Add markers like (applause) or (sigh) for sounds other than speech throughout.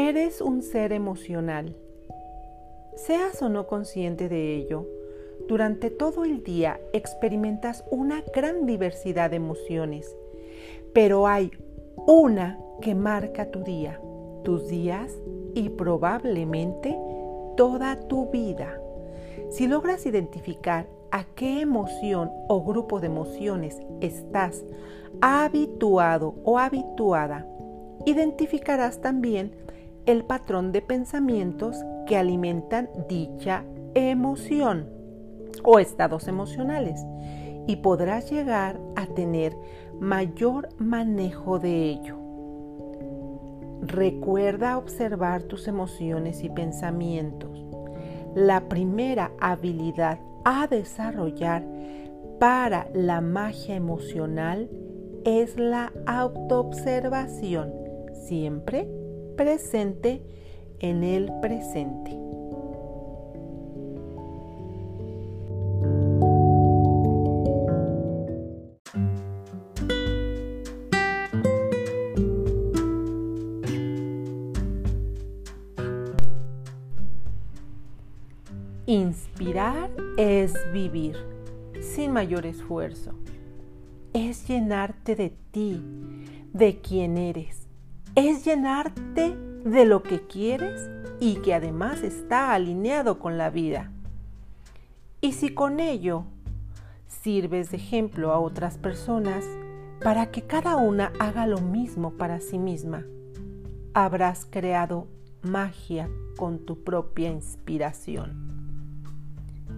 Eres un ser emocional. Seas o no consciente de ello, durante todo el día experimentas una gran diversidad de emociones, pero hay una que marca tu día, tus días y probablemente toda tu vida. Si logras identificar a qué emoción o grupo de emociones estás habituado o habituada, identificarás también el patrón de pensamientos que alimentan dicha emoción o estados emocionales y podrás llegar a tener mayor manejo de ello. Recuerda observar tus emociones y pensamientos. La primera habilidad a desarrollar para la magia emocional es la autoobservación, siempre presente en el presente. Inspirar es vivir sin mayor esfuerzo. Es llenarte de ti, de quien eres. Es llenarte de lo que quieres y que además está alineado con la vida. Y si con ello sirves de ejemplo a otras personas para que cada una haga lo mismo para sí misma, habrás creado magia con tu propia inspiración.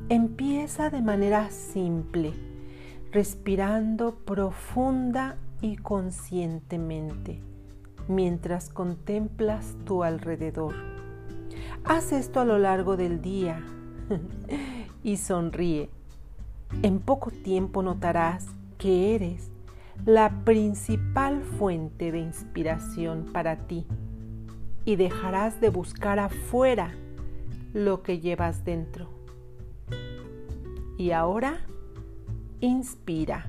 Empieza de manera simple, respirando profunda y conscientemente mientras contemplas tu alrededor. Haz esto a lo largo del día (laughs) y sonríe. En poco tiempo notarás que eres la principal fuente de inspiración para ti y dejarás de buscar afuera lo que llevas dentro. Y ahora, inspira.